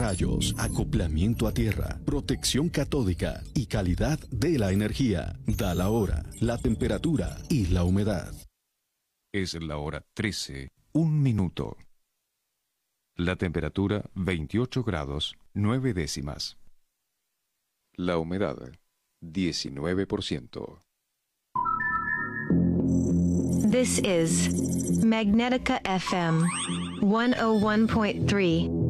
pararrayos, acoplamiento a tierra, protección catódica y calidad de la energía. Da la hora, la temperatura y la humedad. Es la hora 13, un minuto. La temperatura 28 grados 9 décimas. La humedad 19%. This is Magnetica FM 101.3.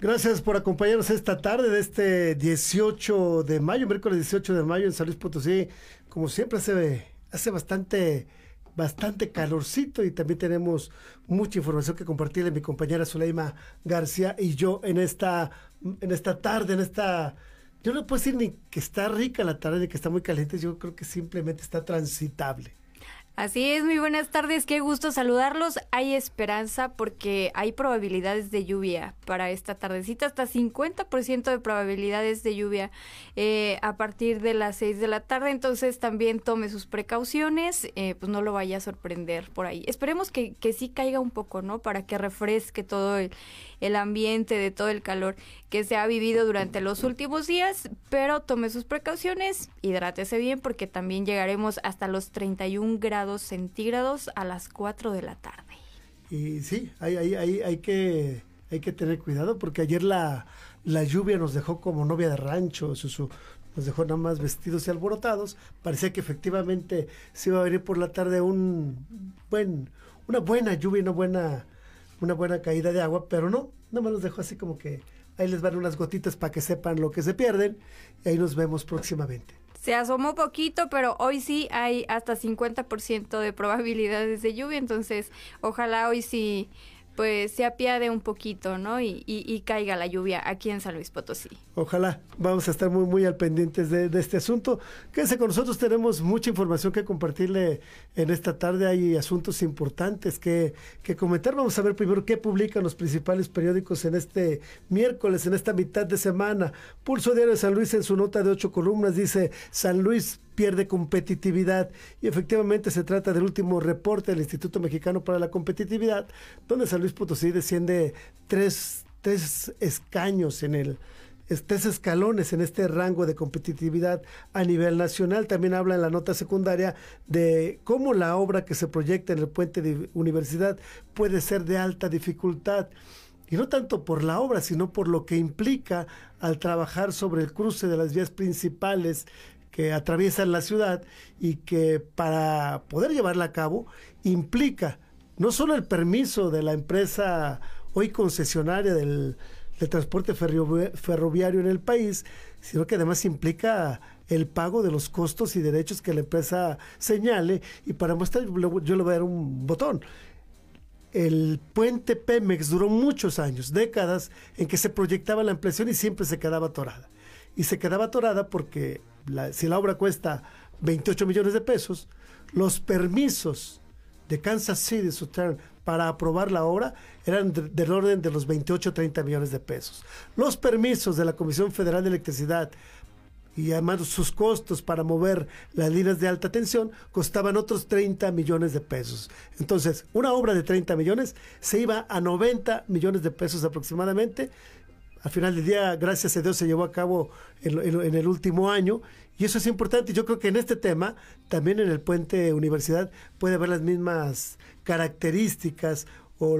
Gracias por acompañarnos esta tarde de este 18 de mayo, miércoles 18 de mayo en San Luis Potosí. Como siempre hace, bastante, bastante calorcito y también tenemos mucha información que compartirle mi compañera Zuleima García y yo en esta, en esta tarde, en esta... Yo no puedo decir ni que está rica la tarde ni que está muy caliente, yo creo que simplemente está transitable. Así es, muy buenas tardes, qué gusto saludarlos. Hay esperanza porque hay probabilidades de lluvia para esta tardecita, hasta 50% de probabilidades de lluvia eh, a partir de las 6 de la tarde, entonces también tome sus precauciones, eh, pues no lo vaya a sorprender por ahí. Esperemos que, que sí caiga un poco, ¿no? Para que refresque todo el, el ambiente de todo el calor que se ha vivido durante los últimos días, pero tome sus precauciones, hidrátese bien porque también llegaremos hasta los 31 grados centígrados a las 4 de la tarde. Y sí, hay, hay, hay, hay que, hay que tener cuidado porque ayer la, la lluvia nos dejó como novia de rancho, nos dejó nada más vestidos y alborotados. Parecía que efectivamente se iba a venir por la tarde un buen, una buena lluvia, una buena una buena caída de agua, pero no, no me los dejó así como que ahí les van unas gotitas para que sepan lo que se pierden y ahí nos vemos próximamente. Se asomó poquito, pero hoy sí hay hasta 50% de probabilidades de lluvia, entonces ojalá hoy sí pues se apiade un poquito, ¿no? Y, y, caiga la lluvia aquí en San Luis Potosí. Ojalá, vamos a estar muy, muy al pendientes de, este asunto. Quédense con nosotros, tenemos mucha información que compartirle en esta tarde, hay asuntos importantes que, que comentar. Vamos a ver primero qué publican los principales periódicos en este miércoles, en esta mitad de semana. Pulso Diario de San Luis en su nota de ocho columnas dice, San Luis pierde competitividad. Y efectivamente se trata del último reporte del Instituto Mexicano para la Competitividad, donde San Luis Potosí desciende tres, tres escaños en el, tres escalones en este rango de competitividad a nivel nacional. También habla en la nota secundaria de cómo la obra que se proyecta en el puente de universidad puede ser de alta dificultad. Y no tanto por la obra, sino por lo que implica al trabajar sobre el cruce de las vías principales que atraviesan la ciudad y que para poder llevarla a cabo implica no solo el permiso de la empresa hoy concesionaria del, transporte ferroviario en el país, sino que además implica el pago de los costos y derechos que la empresa señale. Y para mostrar, yo le voy a dar un botón. El puente Pemex duró muchos años, décadas, en que se proyectaba la ampliación y siempre se quedaba atorada. Y se quedaba atorada porque si la obra cuesta 28 millones de pesos, los permisos de Kansas City Southern para aprobar la obra eran del orden de los 28 o 30 millones de pesos. Los permisos de la Comisión Federal de Electricidad y además sus costos para mover las líneas de alta tensión costaban otros 30 millones de pesos. Entonces, una obra de 30 millones se iba a 90 millones de pesos aproximadamente. Al final del día, gracias a Dios, se llevó a cabo en, en el último año y eso es importante. Yo creo que en este tema, también en el puente universidad, puede haber las mismas características o,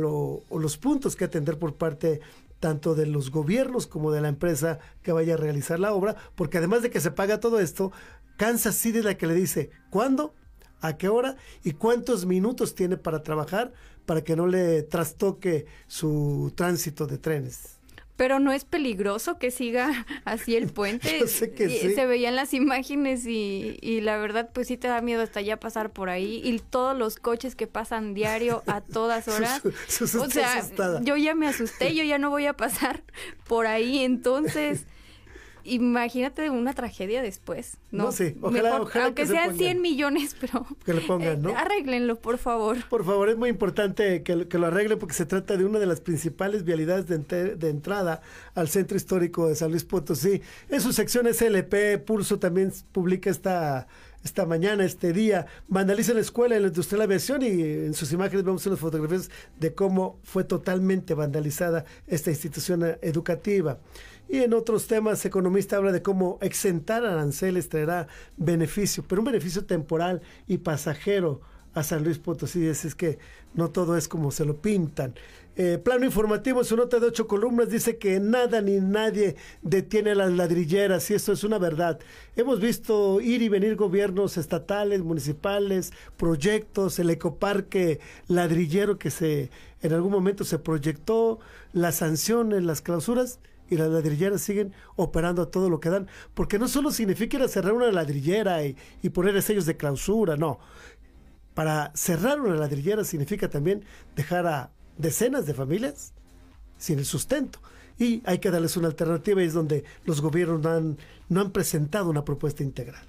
los puntos que atender por parte tanto de los gobiernos como de la empresa que vaya a realizar la obra, porque además de que se paga todo esto, Kansas City es la que le dice cuándo, a qué hora y cuántos minutos tiene para trabajar para que no le trastoque su tránsito de trenes. Pero no es peligroso que siga así el puente. sé que sí. Se veían las imágenes y, y, la verdad pues sí te da miedo hasta ya pasar por ahí y todos los coches que pasan diario a todas horas. o sea, yo ya me asusté, yo ya no voy a pasar por ahí, entonces imagínate una tragedia después, ¿no? No, sí, ojalá, aunque sean 100 millones, pero que le pongan, ¿no? Eh, arréglenlo, por favor. Por favor, es muy importante que, que, lo arreglen porque se trata de una de las principales vialidades de, de, entrada al centro histórico de San Luis Potosí. En su sección SLP, Pulso también publica esta esta mañana, este día, vandaliza la escuela en la industria de la aviación y en sus imágenes vemos unas fotografías de cómo fue totalmente vandalizada esta institución educativa. Y en otros temas, economista habla de cómo exentar aranceles traerá beneficio, pero un beneficio temporal y pasajero a San Luis Potosí. Es, que no todo es como se lo pintan. Eh, plano informativo, su nota de ocho columnas dice que nada ni nadie detiene las ladrilleras y esto es una verdad. Hemos visto ir y venir gobiernos estatales, municipales, proyectos, el ecoparque ladrillero que se en algún momento se proyectó, las sanciones, las clausuras y las ladrilleras siguen operando a todo lo que dan, porque no solo significa ir a cerrar una ladrillera y, poner sellos de clausura, no. Para cerrar una ladrillera significa también dejar a decenas de familias sin el sustento. Y hay que darles una alternativa y es donde los gobiernos no han presentado una propuesta integral.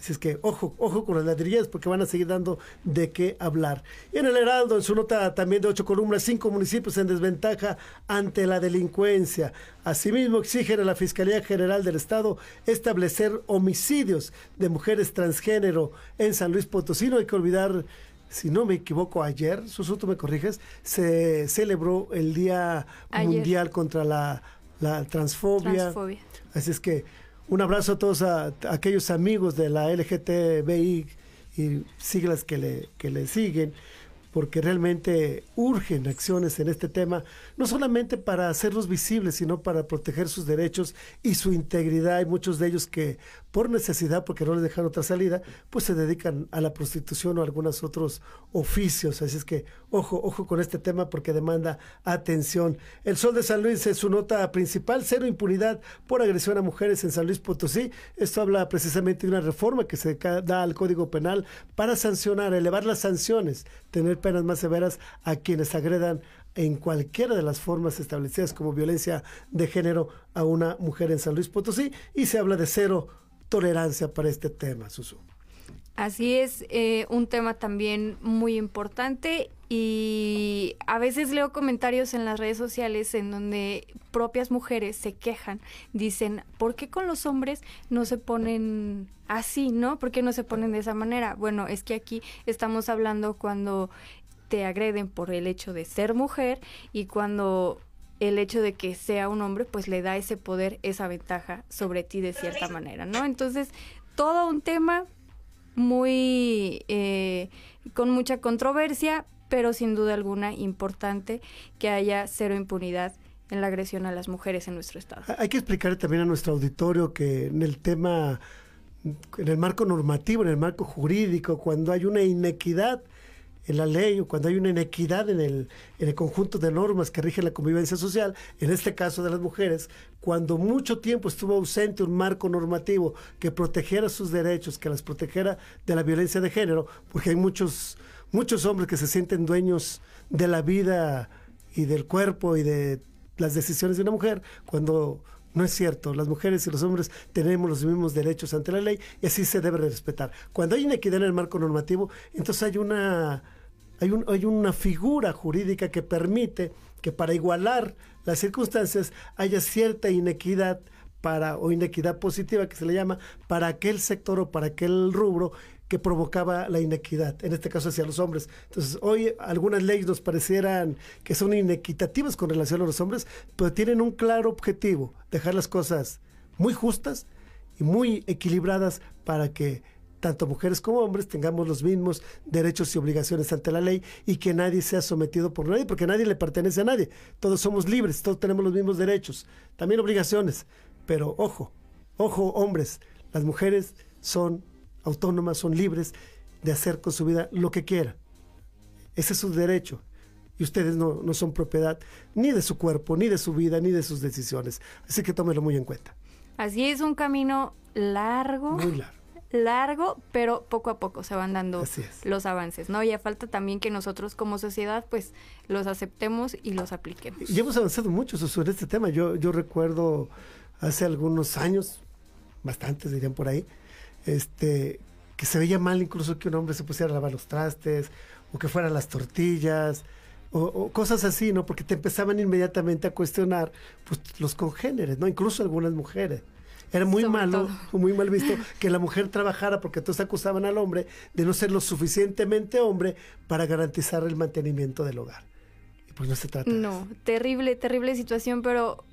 Así es que ojo, ojo con las ladrilleras porque van a seguir dando de qué hablar. Y en el Heraldo, en su nota también de ocho columnas, cinco municipios en desventaja ante la delincuencia. Asimismo, exigen a la Fiscalía General del Estado establecer homicidios de mujeres transgénero en San Luis Potosí. No hay que olvidar si no me equivoco, ayer, Susuto, me corriges, se celebró el Día Mundial contra la, transfobia. transfobia. Así es que un abrazo a todos a, aquellos amigos de la LGTBI y siglas que le, que le siguen porque realmente urgen acciones en este tema, no solamente para hacerlos visibles, sino para proteger sus derechos y su integridad. Hay muchos de ellos que por necesidad, porque no les dejan otra salida, pues se dedican a la prostitución o a algunos otros oficios. Así es que ojo, ojo con este tema porque demanda atención. El Sol de San Luis es su nota principal, cero impunidad por agresión a mujeres en San Luis Potosí. Esto habla precisamente de una reforma que se da al Código Penal para sancionar, elevar las sanciones, tener penas más severas a quienes agredan en cualquiera de las formas establecidas como violencia de género a una mujer en San Luis Potosí y se habla de cero tolerancia para este tema, Susu. Así es, eh, un tema también muy importante y a veces leo comentarios en las redes sociales en donde propias mujeres se quejan, dicen, ¿por qué con los hombres no se ponen así, no? ¿Por qué no se ponen de esa manera? Bueno, es que aquí estamos hablando cuando te agreden por el hecho de ser mujer y cuando el hecho de que sea un hombre, pues le da ese poder, esa ventaja sobre ti de cierta manera, ¿no? Entonces, todo un tema muy eh, con mucha controversia, pero sin duda alguna importante que haya cero impunidad en la agresión a las mujeres en nuestro estado. Hay que explicar también a nuestro auditorio que en el tema, en el marco normativo, en el marco jurídico, cuando hay una inequidad en la ley o cuando hay una inequidad en el, en el conjunto de normas que rigen la convivencia social, en este caso de las mujeres, cuando mucho tiempo estuvo ausente un marco normativo que protegiera sus derechos, que las protegiera de la violencia de género, porque hay muchos, muchos hombres que se sienten dueños de la vida y del cuerpo y de las decisiones de una mujer, cuando no es cierto, las mujeres y los hombres tenemos los mismos derechos ante la ley y así se debe respetar. Cuando hay inequidad en el marco normativo, entonces hay una hay, un, hay una figura jurídica que permite que para igualar las circunstancias haya cierta inequidad para, o inequidad positiva que se le llama, para aquel sector o para aquel rubro que provocaba la inequidad, en este caso hacia los hombres. Entonces, hoy algunas leyes nos parecieran que son inequitativas con relación a los hombres, pero tienen un claro objetivo, dejar las cosas muy justas y muy equilibradas para que tanto mujeres como hombres tengamos los mismos derechos y obligaciones ante la ley y que nadie sea sometido por nadie, porque nadie le pertenece a nadie. Todos somos libres, todos tenemos los mismos derechos, también obligaciones. Pero ojo, ojo hombres, las mujeres son autónomas, son libres de hacer con su vida lo que quieran. Ese es su derecho. Y ustedes no, no son propiedad ni de su cuerpo, ni de su vida, ni de sus decisiones. Así que tómelo muy en cuenta. Así es un camino largo. Muy largo largo, pero poco a poco se van dando los avances, ¿no? Y a falta también que nosotros como sociedad, pues, los aceptemos y los apliquemos. Y hemos avanzado mucho sobre este tema. Yo, yo recuerdo hace algunos años, bastantes dirían por ahí, este, que se veía mal incluso que un hombre se pusiera a lavar los trastes, o que fueran las tortillas, o, o, cosas así, ¿no? Porque te empezaban inmediatamente a cuestionar pues, los congéneres, ¿no? Incluso algunas mujeres. Era muy malo, muy mal visto que la mujer trabajara porque todos acusaban al hombre de no ser lo suficientemente hombre para garantizar el mantenimiento del hogar. Y pues no se trata. No, terrible, terrible situación, pero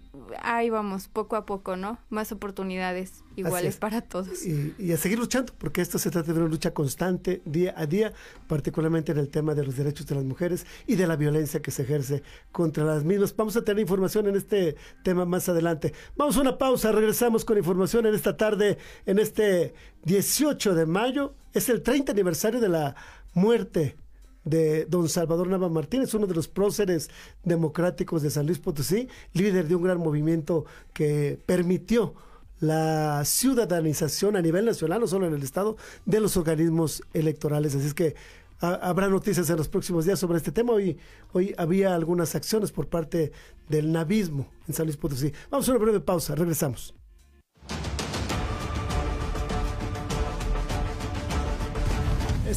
ahí vamos, poco a poco, ¿no? Más oportunidades iguales para todos. Y, a seguir luchando, porque esto se trata de una lucha constante, día a día, particularmente en el tema de los derechos de las mujeres y de la violencia que se ejerce contra las mismas. Vamos a tener información en este tema más adelante. Vamos a una pausa, regresamos con información en esta tarde, en este 18 de mayo. Es el 30 aniversario de la muerte de don Salvador Nava Martínez, uno de los próceres democráticos de San Luis Potosí, líder de un gran movimiento que permitió la ciudadanización a nivel nacional, no solo en el Estado, de los organismos electorales. Así es que habrá noticias en los próximos días sobre este tema. Hoy, hoy había algunas acciones por parte del navismo en San Luis Potosí. Vamos a una breve pausa, regresamos.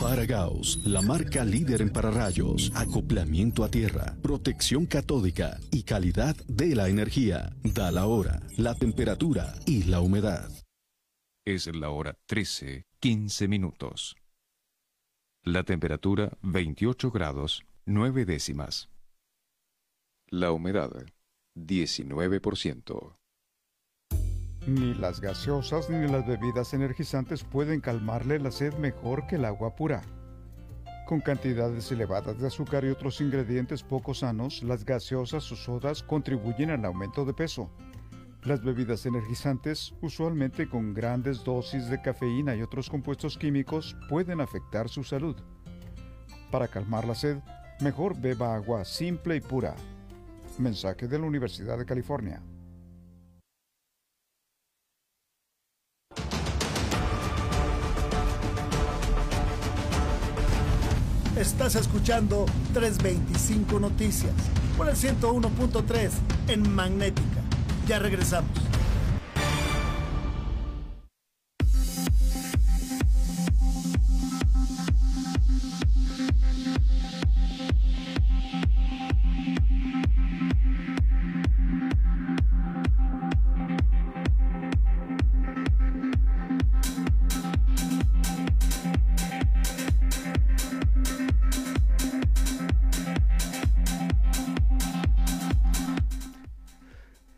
Faragaos, la marca líder en pararrayos, acoplamiento a tierra, protección catódica y calidad de la energía. Da la hora, la temperatura y la humedad. Es la hora 13, 15 minutos. La temperatura 28 grados, 9 décimas. La humedad 19%. Ni las gaseosas ni las bebidas energizantes pueden calmarle la sed mejor que el agua pura. Con cantidades elevadas de azúcar y otros ingredientes poco sanos, las gaseosas o sodas contribuyen al aumento de peso. Las bebidas energizantes, usualmente con grandes dosis de cafeína y otros compuestos químicos, pueden afectar su salud. Para calmar la sed, mejor beba agua simple y pura. Mensaje de la Universidad de California. Estás escuchando 325 Noticias por el 101.3 en Magnética. Ya regresamos.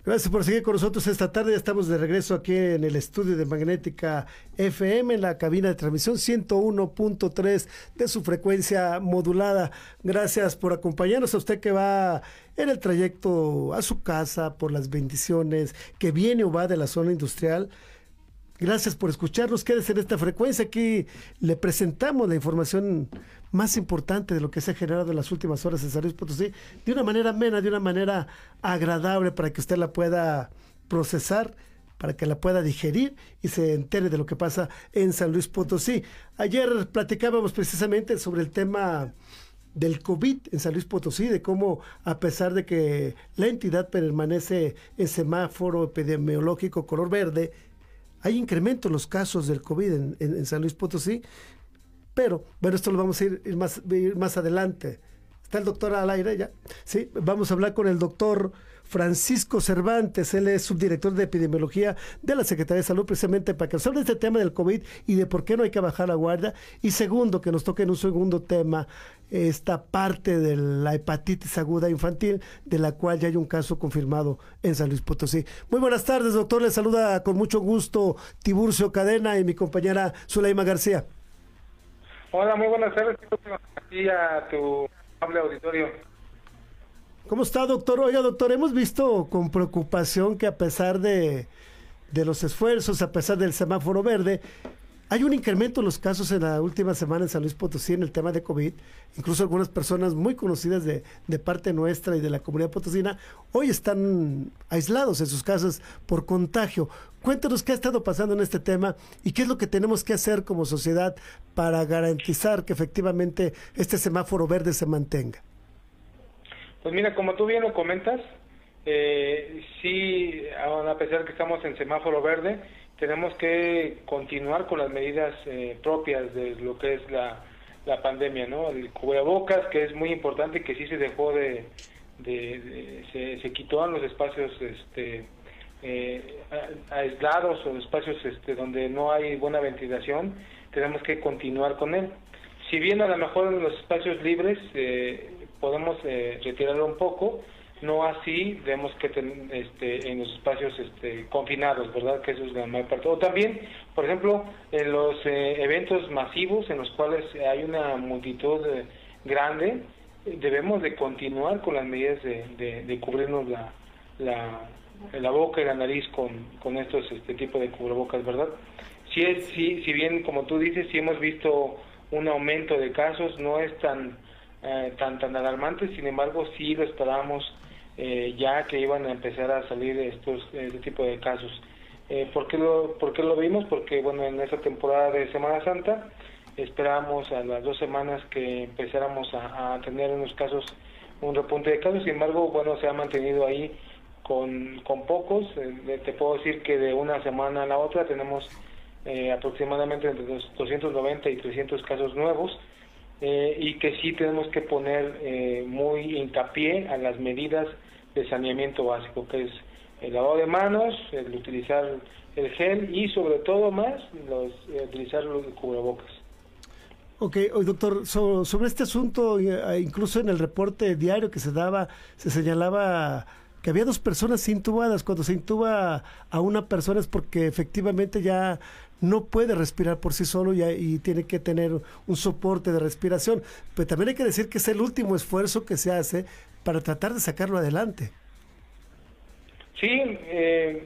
Gracias por seguir con nosotros esta tarde. Ya estamos de regreso aquí en el estudio de Magnética FM, en la cabina de transmisión 101.3 de su frecuencia modulada. Gracias por acompañarnos a usted que va en el trayecto a su casa, por las bendiciones, que viene o va de la zona industrial. Gracias por escucharnos. Quédese en esta frecuencia. Aquí le presentamos la información más importante de lo que se ha generado en las últimas horas en San Luis Potosí, de una manera amena, de una manera agradable para que usted la pueda procesar para que la pueda digerir y se entere de lo que pasa en San Luis Potosí. Ayer platicábamos precisamente sobre el tema del COVID en San Luis Potosí, de cómo a pesar de que la entidad permanece en semáforo epidemiológico color verde, hay incremento en los casos del COVID en, en San Luis Potosí pero, bueno, esto lo vamos a ir, más, más adelante. ¿Está el doctor al aire ya? Sí, vamos a hablar con el doctor Francisco Cervantes. Él es subdirector de epidemiología de la Secretaría de Salud, precisamente para que nos hable de este tema del COVID y de por qué no hay que bajar la guardia. Y segundo, que nos toque en un segundo tema esta parte de la hepatitis aguda infantil, de la cual ya hay un caso confirmado en San Luis Potosí. Muy buenas tardes, doctor. Le saluda con mucho gusto Tiburcio Cadena y mi compañera Zuleima García. Hola, muy buenas tardes. Aquí a tu amable auditorio. ¿Cómo está, doctor? Oiga, doctor, hemos visto con preocupación que a pesar de, de los esfuerzos, a pesar del semáforo verde, hay un incremento en los casos en la última semana en San Luis Potosí en el tema de COVID. Incluso algunas personas muy conocidas de, de, parte nuestra y de la comunidad potosina hoy están aislados en sus casas por contagio. Cuéntanos qué ha estado pasando en este tema y qué es lo que tenemos que hacer como sociedad para garantizar que efectivamente este semáforo verde se mantenga. Pues mira, como tú bien lo comentas, eh, sí, a pesar que estamos en semáforo verde, tenemos que continuar con las medidas eh, propias de lo que es la, la pandemia, ¿no? El cubrebocas, que es muy importante, que sí se dejó de, de, se, se, quitó en los espacios este, eh, aislados o espacios este, donde no hay buena ventilación, tenemos que continuar con él. Si bien a lo mejor en los espacios libres eh, podemos eh, retirarlo un poco, no así vemos que este, en los espacios este, confinados, ¿verdad? Que eso es la mayor parte. O también, por ejemplo, en los eh, eventos masivos en los cuales hay una multitud eh, grande, debemos de continuar con las medidas de, de, cubrirnos la, la, boca y la nariz con, con estos este tipo de cubrebocas, ¿verdad? Si, es, si, si bien, como tú dices, si hemos visto un aumento de casos, no es tan, eh, tan, tan alarmante, sin embargo, sí lo esperamos eh, ya que iban a empezar a salir estos este tipo de casos. Eh, ¿por, qué lo, ¿Por lo vimos? Porque bueno, en esta temporada de Semana Santa esperábamos a las dos semanas que empezáramos a, tener unos casos, un repunte de casos, sin embargo, bueno, se ha mantenido ahí con, con pocos. Eh, te puedo decir que de una semana a la otra tenemos eh, aproximadamente entre 290 y 300 casos nuevos. Y que sí tenemos que poner muy hincapié a las medidas de saneamiento básico, que es el lavado de manos, el utilizar el gel y sobre todo más los, eh, utilizar los cubrebocas. Ok, doctor, sobre este asunto, eh, incluso en el reporte diario que se daba, se señalaba que había dos personas intubadas. Cuando se intuba a una persona es porque efectivamente ya no puede respirar por sí solo y, tiene que tener un soporte de respiración. Pero también hay que decir que es el último esfuerzo que se hace para tratar de sacarlo adelante. Sí, eh,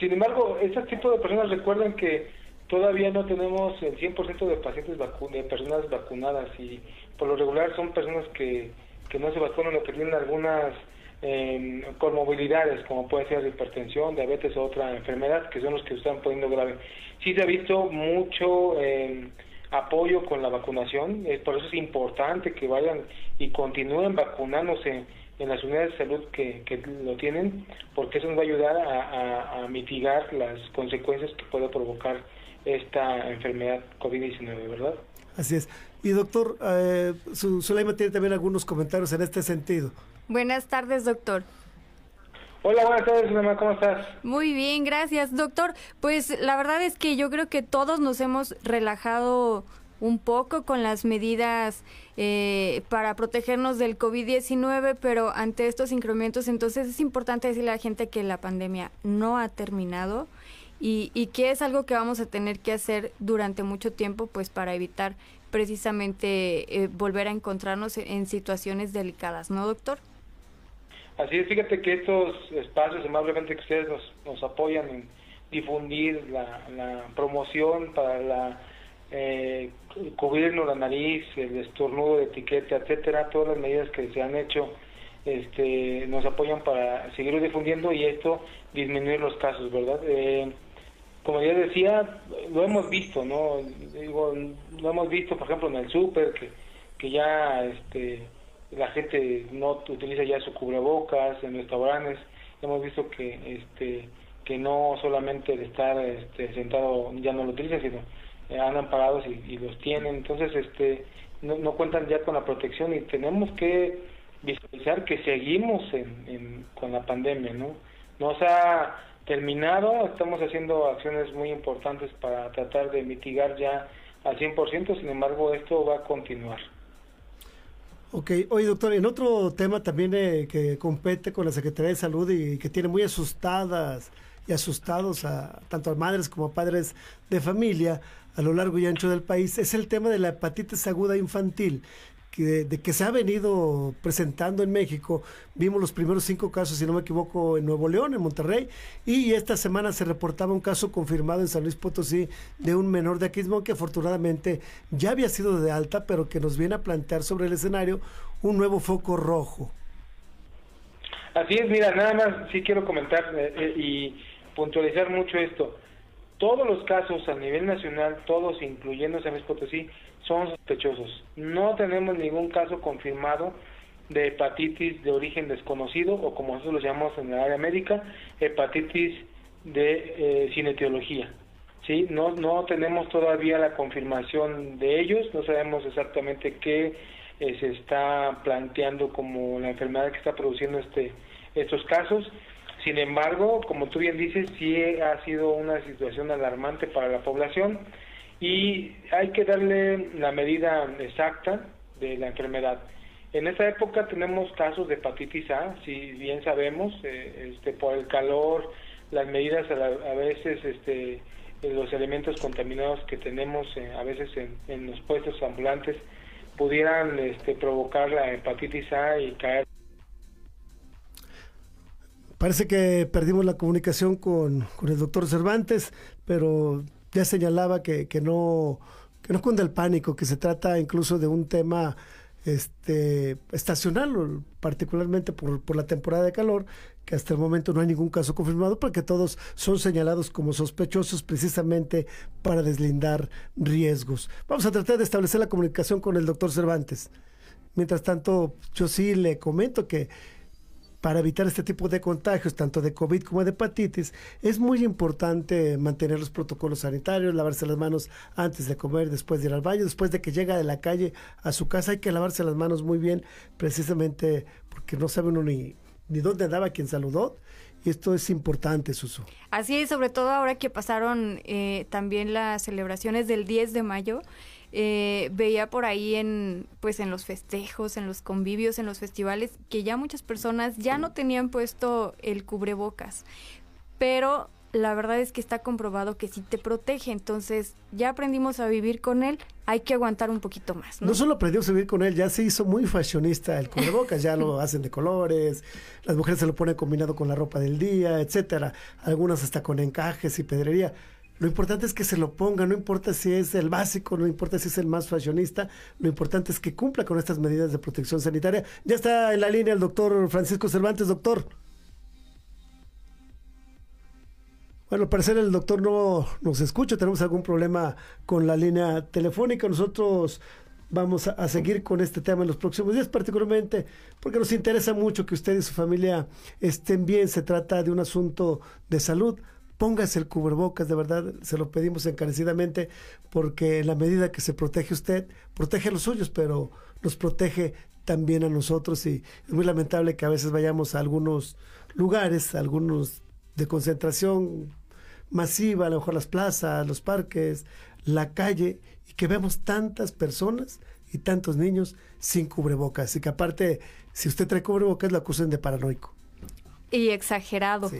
sin embargo, este tipo de personas recuerden que todavía no tenemos el 100% de pacientes de personas vacunadas y por lo regular son personas que, que no se vacunan o que tienen algunas eh, comorbilidades como puede ser hipertensión, diabetes o otra enfermedad que son los que están poniendo grave. Sí se ha visto mucho eh, apoyo con la vacunación, eh, por eso es importante que vayan y continúen vacunándose en las unidades de salud que, que lo tienen, porque eso nos va a ayudar a, a, mitigar las consecuencias que puede provocar esta enfermedad COVID-19, ¿verdad? Así es. Y doctor, eh, Sulaima tiene también algunos comentarios en este sentido. Buenas tardes, doctor. Hola, buenas tardes, mamá, ¿cómo estás? Muy bien, gracias, doctor. Pues la verdad es que yo creo que todos nos hemos relajado un poco con las medidas eh, para protegernos del COVID-19, pero ante estos incrementos, entonces es importante decirle a la gente que la pandemia no ha terminado y, y que es algo que vamos a tener que hacer durante mucho tiempo, pues para evitar precisamente eh, volver a encontrarnos en, situaciones delicadas, ¿no, doctor? Así es, fíjate que estos espacios, amablemente que ustedes nos, nos apoyan en difundir la, promoción para la eh, cubrirnos la nariz, el estornudo de etiqueta, etcétera, todas las medidas que se han hecho este, nos apoyan para seguir difundiendo y esto disminuir los casos, ¿verdad? Eh, como ya decía, lo hemos visto, ¿no? Digo, lo hemos visto, por ejemplo, en el súper, que, que ya este, la gente no utiliza ya su cubrebocas, en restaurantes, hemos visto que este que no solamente el estar este, sentado ya no lo utilizan, sino eh, andan parados y, los tienen, entonces este no, no, cuentan ya con la protección y tenemos que visualizar que seguimos en, con la pandemia, ¿no? No ha terminado, estamos haciendo acciones muy importantes para tratar de mitigar ya al 100%, sin embargo esto va a continuar. Ok, oye doctor, en otro tema también eh, que compete con la Secretaría de Salud y que tiene muy asustadas y asustados a tanto a madres como a padres de familia a lo largo y ancho del país es el tema de la hepatitis aguda infantil. Que, de, que se ha venido presentando en México. Vimos los primeros cinco casos, si no me equivoco, en Nuevo León, en Monterrey, y esta semana se reportaba un caso confirmado en San Luis Potosí de un menor de Aquismón que afortunadamente ya había sido de alta, pero que nos viene a plantear sobre el escenario un nuevo foco rojo. Así es, mira, nada más sí quiero comentar eh, eh, y puntualizar mucho esto. Todos los casos a nivel nacional, todos incluyendo San Luis Potosí, son sospechosos. No tenemos ningún caso confirmado de hepatitis de origen desconocido o como nosotros lo llamamos en la área médica, hepatitis de eh, sin etiología. ¿sí? No, no tenemos todavía la confirmación de ellos, no sabemos exactamente qué eh, se está planteando como la enfermedad que está produciendo este estos casos sin embargo, como tú bien dices, sí ha sido una situación alarmante para la población y hay que darle la medida exacta de la enfermedad. En esta época tenemos casos de hepatitis A, si bien sabemos, eh, este, por el calor, las medidas a, veces, este, los elementos contaminados que tenemos eh, a veces en, en, los puestos ambulantes pudieran este, provocar la hepatitis A y caer Parece que perdimos la comunicación con, el doctor Cervantes, pero ya señalaba que, que, no, que no cunde el pánico, que se trata incluso de un tema este, estacional, particularmente por, por, la temporada de calor, que hasta el momento no hay ningún caso confirmado, porque todos son señalados como sospechosos precisamente para deslindar riesgos. Vamos a tratar de establecer la comunicación con el doctor Cervantes. Mientras tanto, yo sí le comento que para evitar este tipo de contagios, tanto de COVID como de hepatitis, es muy importante mantener los protocolos sanitarios, lavarse las manos antes de comer, después de ir al baño, después de que llega de la calle a su casa, hay que lavarse las manos muy bien, precisamente porque no sabe uno ni, ni dónde andaba quien saludó. Esto es importante, Susu. Así es, sobre todo ahora que pasaron eh, también las celebraciones del 10 de mayo. Eh, veía por ahí en pues en los festejos, en los convivios, en los festivales que ya muchas personas ya no tenían puesto el cubrebocas, pero la verdad es que está comprobado que sí te protege, entonces ya aprendimos a vivir con él, hay que aguantar un poquito más. No, solo aprendimos a vivir con él, ya se hizo muy fashionista el cubrebocas, ya lo hacen de colores, las mujeres se lo ponen combinado con la ropa del día, etcétera, algunas hasta con encajes y pedrería. Lo importante es que se lo ponga, no importa si es el básico, no importa si es el más fashionista, lo importante es que cumpla con estas medidas de protección sanitaria. Ya está en la línea el doctor Francisco Cervantes, doctor. Bueno, al parecer el doctor no nos escucha, tenemos algún problema con la línea telefónica. Nosotros vamos a, a, seguir con este tema en los próximos días, particularmente porque nos interesa mucho que usted y su familia estén bien. Se trata de un asunto de salud póngase el cubrebocas, de verdad, se lo pedimos encarecidamente, porque en la medida que se protege usted, protege a los suyos, pero nos protege también a nosotros y es muy lamentable que a veces vayamos a algunos lugares, algunos de concentración masiva, a lo mejor las plazas, los parques, la calle y que vemos tantas personas y tantos niños sin cubrebocas. Y que aparte, si usted trae cubrebocas, lo acusan de paranoico. Y exagerado.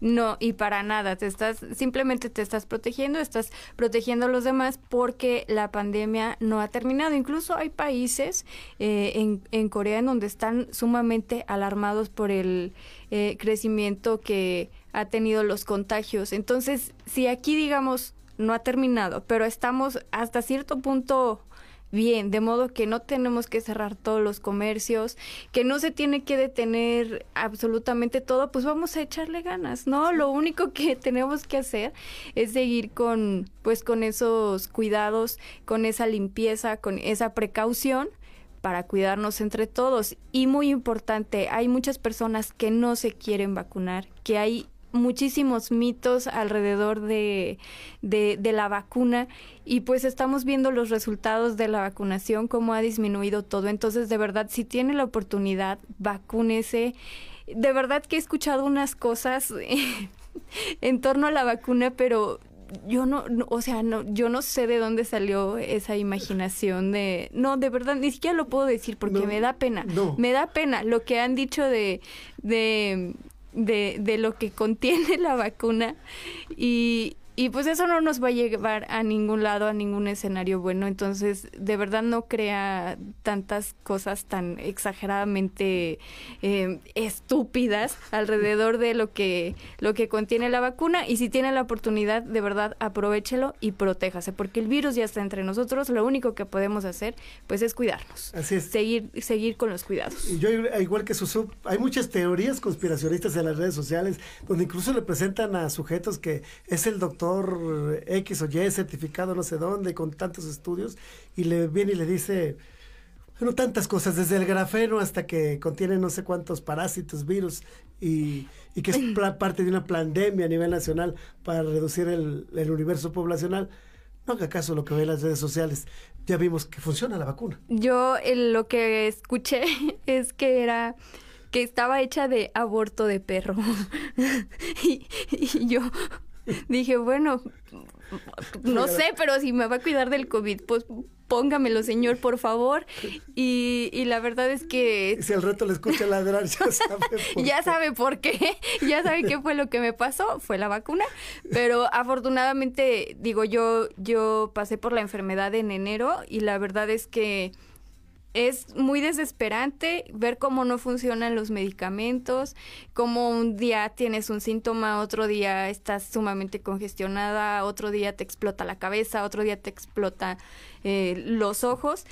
No, y para nada, te estás, simplemente te estás protegiendo, estás protegiendo a los demás porque la pandemia no ha terminado. Incluso hay países eh, en, en, Corea en donde están sumamente alarmados por el eh, crecimiento que ha tenido los contagios. Entonces, si aquí, digamos, no ha terminado, pero estamos hasta cierto punto bien, de modo que no tenemos que cerrar todos los comercios, que no se tiene que detener absolutamente todo, pues vamos a echarle ganas, ¿no? Lo único que tenemos que hacer es seguir con pues con esos cuidados, con esa limpieza, con esa precaución para cuidarnos entre todos. Y muy importante, hay muchas personas que no se quieren vacunar, que hay muchísimos mitos alrededor de, de, la vacuna y pues estamos viendo los resultados de la vacunación, cómo ha disminuido todo. Entonces, de verdad, si tiene la oportunidad, vacúnese. De verdad que he escuchado unas cosas en torno a la vacuna, pero yo no, o sea, no, yo no sé de dónde salió esa imaginación de, no, de verdad, ni siquiera lo puedo decir porque me da pena, me da pena lo que han dicho de, de de, de lo que contiene la vacuna y, y pues eso no nos va a llevar a ningún lado, a ningún escenario bueno. Entonces, de verdad no crea tantas cosas tan exageradamente eh, estúpidas alrededor de lo que, lo que contiene la vacuna. Y si tiene la oportunidad, de verdad, aprovechelo y protéjase, porque el virus ya está entre nosotros. Lo único que podemos hacer, pues, es cuidarnos. Así es. Seguir, seguir con los cuidados. Y yo, igual que Susu, hay muchas teorías conspiracionistas en las redes sociales, donde incluso le presentan a sujetos que es el doctor X o Y certificado no sé dónde, con tantos estudios, y le viene y le dice, bueno, tantas cosas, desde el grafeno hasta que contiene no sé cuántos parásitos, virus, y, que es parte de una pandemia a nivel nacional para reducir el, universo poblacional. No haga caso lo que ve en las redes sociales. Ya vimos que funciona la vacuna. Yo lo que escuché es que era que estaba hecha de aborto de perro. y, yo, dije, bueno, no sé, pero si me va a cuidar del COVID, pues póngamelo, señor, por favor. Y, y la verdad es que... Si al rato le escucha ladrar, ya sabe por Ya sabe por qué, ya sabe qué fue lo que me pasó, fue la vacuna. Pero afortunadamente, digo, yo, yo pasé por la enfermedad en enero y la verdad es que es muy desesperante ver cómo no funcionan los medicamentos, cómo un día tienes un síntoma, otro día estás sumamente congestionada, otro día te explota la cabeza, otro día te explota eh, los ojos,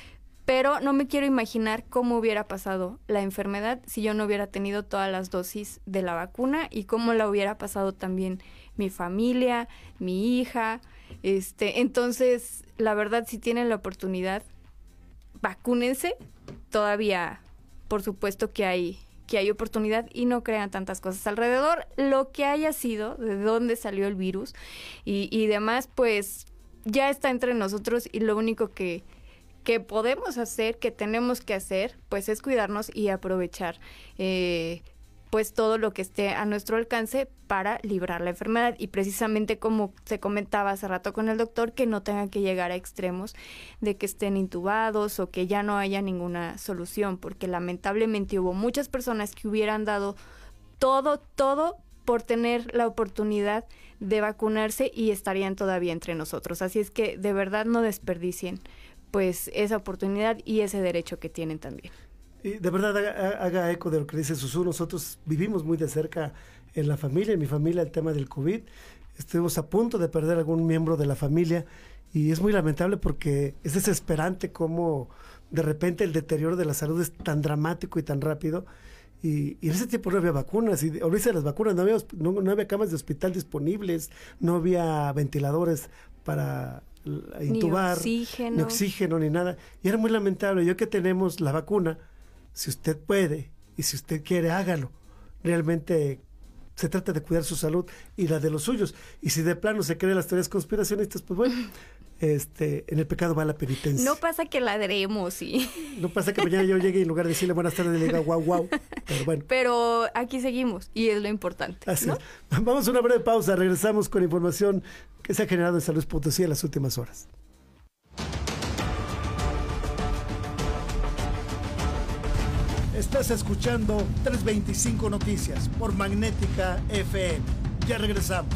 pero no me quiero imaginar cómo hubiera pasado la enfermedad si yo no hubiera tenido todas las dosis de la vacuna y cómo la hubiera pasado también mi familia, mi hija, este, entonces, la verdad, si tienen la oportunidad, vacúnense. Todavía, por supuesto que hay que hay oportunidad y no crean tantas cosas alrededor. Lo que haya sido, de dónde salió el virus y, y demás, pues ya está entre nosotros y lo único que, que podemos hacer, que tenemos que hacer, pues es cuidarnos y aprovechar eh, pues todo lo que esté a nuestro alcance para librar la enfermedad y precisamente como se comentaba hace rato con el doctor que no tengan que llegar a extremos de que estén intubados o que ya no haya ninguna solución porque lamentablemente hubo muchas personas que hubieran dado todo todo por tener la oportunidad de vacunarse y estarían todavía entre nosotros. Así es que de verdad no desperdicien pues esa oportunidad y ese derecho que tienen también. Y de verdad haga, eco de lo que dice Susu. Nosotros vivimos muy de cerca en la familia, en mi familia, el tema del COVID. Estuvimos a punto de perder algún miembro de la familia y es muy lamentable porque es desesperante cómo de repente el deterioro de la salud es tan dramático y tan rápido. Y, en ese tiempo no había vacunas, y ahorita las vacunas, no había, no, había camas de hospital disponibles, no había ventiladores para intubar, ni oxígeno. ni oxígeno, ni nada. Y era muy lamentable. Yo que tenemos la vacuna, si usted puede y si usted quiere, hágalo. Realmente se trata de cuidar su salud y la de los suyos. Y si de plano se creen las teorías conspiracionistas, pues bueno, este, en el pecado va la penitencia. No pasa que ladremos y... No pasa que mañana yo llegue y en lugar de decirle buenas tardes le diga guau guau. Pero bueno. Pero aquí seguimos y es lo importante. Así es. Vamos a una breve pausa, regresamos con información que se ha generado en San Luis Potosí en las últimas horas. Estás escuchando 325 Noticias por Magnética FM. Ya regresamos.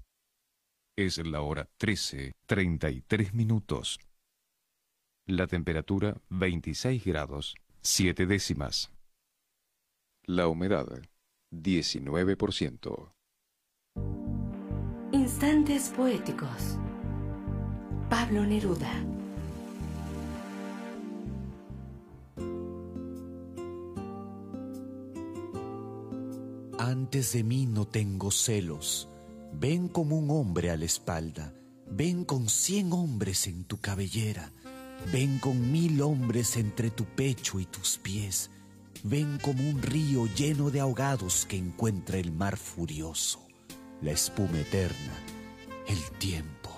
Es la hora 13, 33 minutos. La temperatura 26 grados, 7 décimas. La humedad 19%. Instantes poéticos. Pablo Neruda. Antes de mí no tengo celos. Ven como un hombre a la espalda. Ven con cien hombres en tu cabellera. Ven con mil hombres entre tu pecho y tus pies. Ven como un río lleno de ahogados que encuentra el mar furioso, la espuma eterna, el tiempo.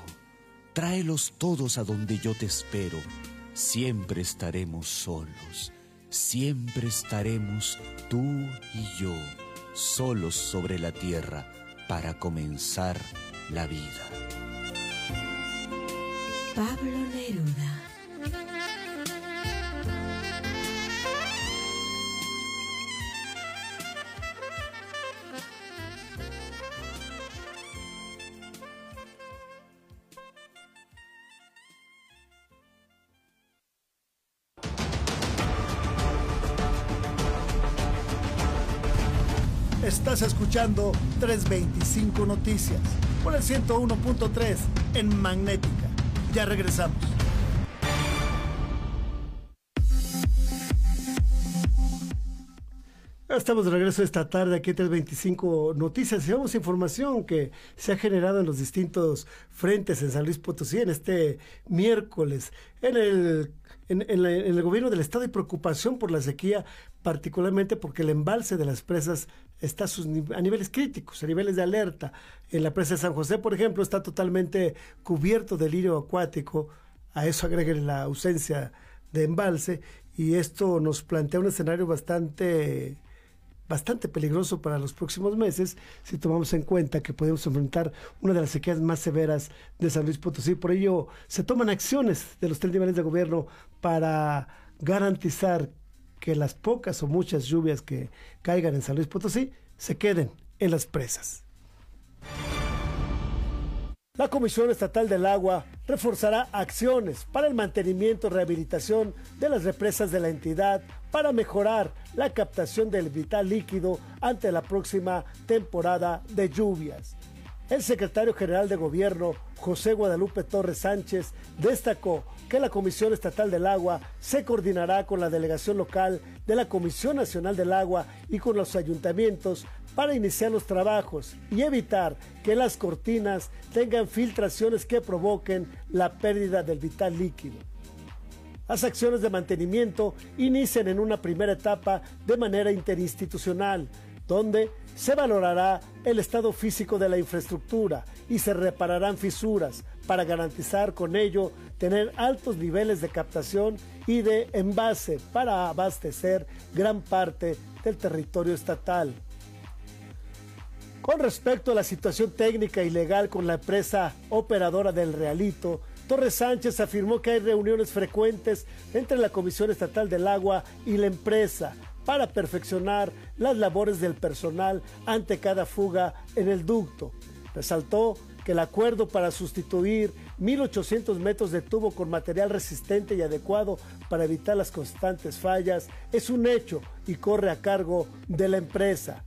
Tráelos todos a donde yo te espero. Siempre estaremos solos. Siempre estaremos tú y yo, solos sobre la tierra para comenzar la vida. Pablo Neruda. Escuchando 325 Noticias por el 101.3 en Magnética. Ya regresamos. Estamos de regreso esta tarde aquí en 325 Noticias y vamos a información que se ha generado en los distintos frentes en San Luis Potosí en este miércoles. En el, en, en el gobierno del estado hay preocupación por la sequía, particularmente porque el embalse de las presas está a, a niveles críticos, a niveles de alerta. En la presa de San José, por ejemplo, está totalmente cubierto de lirio acuático. A eso agreguen la ausencia de embalse y esto nos plantea un escenario bastante bastante peligroso para los próximos meses si tomamos en cuenta que podemos enfrentar una de las sequías más severas de San Luis Potosí. Por ello, se toman acciones de los tres niveles de gobierno para garantizar que las pocas o muchas lluvias que caigan en San Luis Potosí se queden en las presas. La Comisión Estatal del Agua reforzará acciones para el mantenimiento y rehabilitación de las represas de la entidad para mejorar la captación del vital líquido ante la próxima temporada de lluvias. El secretario general de Gobierno, José Guadalupe Torres Sánchez, destacó que la Comisión Estatal del Agua se coordinará con la delegación local de la Comisión Nacional del Agua y con los ayuntamientos para iniciar los trabajos y evitar que las cortinas tengan filtraciones que provoquen la pérdida del vital líquido. Las acciones de mantenimiento inician en una primera etapa de manera interinstitucional, donde se valorará el estado físico de la infraestructura y se repararán fisuras para garantizar con ello tener altos niveles de captación y de envase para abastecer gran parte del territorio estatal. Con respecto a la situación técnica y legal con la empresa operadora del Realito, Torres Sánchez afirmó que hay reuniones frecuentes entre la Comisión Estatal del Agua y la empresa para perfeccionar las labores del personal ante cada fuga en el ducto. Resaltó que el acuerdo para sustituir 1.800 metros de tubo con material resistente y adecuado para evitar las constantes fallas es un hecho y corre a cargo de la empresa.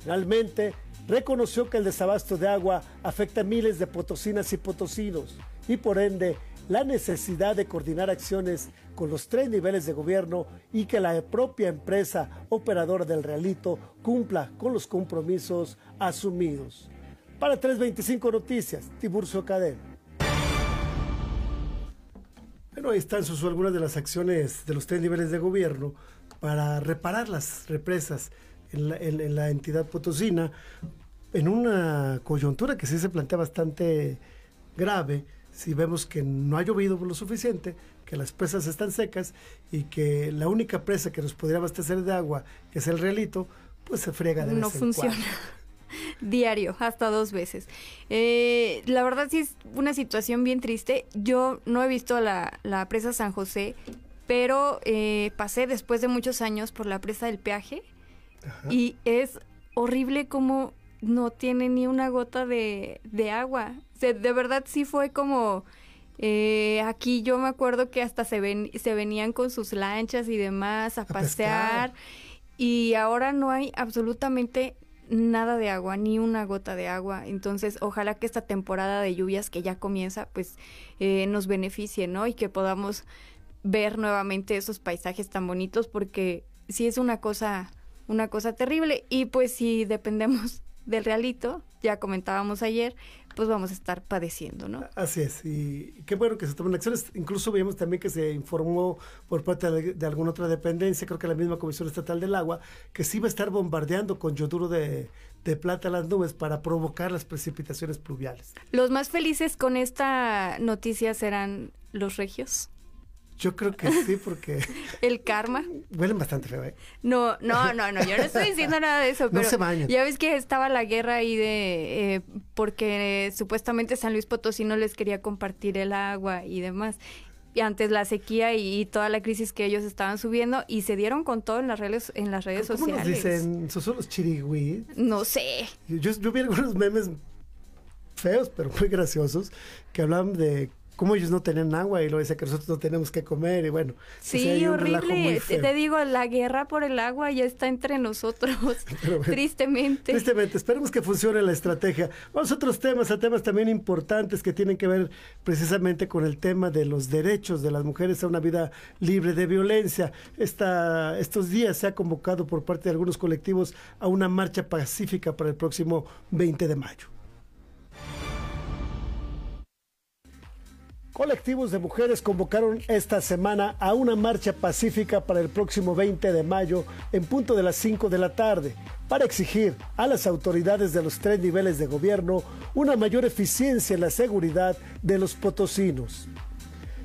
Finalmente, reconoció que el desabasto de agua afecta a miles de potosinas y potosinos y por ende la necesidad de coordinar acciones con los tres niveles de gobierno y que la propia empresa operadora del realito cumpla con los compromisos asumidos. Para 325 Noticias, Tiburcio Cadena. Bueno, ahí están sus, algunas de las acciones de los tres niveles de gobierno para reparar las represas en la, en la entidad potosina en una coyuntura que sí se plantea bastante grave si vemos que no ha llovido lo suficiente, que las presas están secas y que la única presa que nos podría abastecer de agua, que es el realito, pues se friega de No funciona. Diario, hasta dos veces. Eh, la verdad sí es una situación bien triste. Yo no he visto la, la presa San José, pero eh, pasé después de muchos años por la presa del peaje y es horrible como no tiene ni una gota de, de agua. de verdad sí fue como... Eh, aquí yo me acuerdo que hasta se, ven, se venían con sus lanchas y demás a, pasear y ahora no hay absolutamente nada de agua, ni una gota de agua. Entonces, ojalá que esta temporada de lluvias que ya comienza, pues eh, nos beneficie, ¿no? Y que podamos ver nuevamente esos paisajes tan bonitos porque sí es una cosa, una cosa terrible. Y pues si dependemos del realito, ya comentábamos ayer, pues vamos a estar padeciendo, ¿no? Así es, y qué bueno que se tomen acciones. Incluso vimos también que se informó por parte de, alguna otra dependencia, creo que la misma Comisión Estatal del Agua, que sí va a estar bombardeando con yoduro de, de plata las nubes para provocar las precipitaciones pluviales. Los más felices con esta noticia serán los regios. Yo creo que sí, porque... ¿El karma? Huelen bastante feo, ¿eh? No, no, no, no, yo no estoy diciendo nada de eso, pero... No se bañan. Ya ves que estaba la guerra ahí de... Eh, porque supuestamente San Luis Potosí no les quería compartir el agua y demás. Y antes la sequía y, toda la crisis que ellos estaban subiendo y se dieron con todo en las redes, en las redes ¿Cómo sociales. Nos dicen, ¿son los chirigüis? No sé. Yo, yo vi algunos memes feos, pero muy graciosos, que hablaban de cómo ellos no tenían agua y lo dice que nosotros no tenemos que comer y bueno. Sí, horrible. Te, digo, la guerra por el agua ya está entre nosotros, tristemente. Tristemente, esperemos que funcione la estrategia. Vamos a otros temas, a temas también importantes que tienen que ver precisamente con el tema de los derechos de las mujeres a una vida libre de violencia. Esta, estos días se ha convocado por parte de algunos colectivos a una marcha pacífica para el próximo 20 de mayo. Colectivos de mujeres convocaron esta semana a una marcha pacífica para el próximo 20 de mayo en punto de las 5 de la tarde para exigir a las autoridades de los tres niveles de gobierno una mayor eficiencia en la seguridad de los potosinos.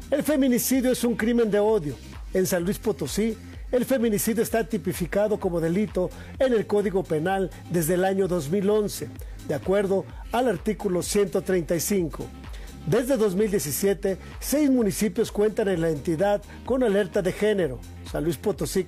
El feminicidio es un crimen de odio. En San Luis Potosí, el feminicidio está tipificado como delito en el Código Penal desde el año 2011, de acuerdo al artículo 135. Desde 2017, seis municipios cuentan en la entidad con alerta de género. San Luis Potosí,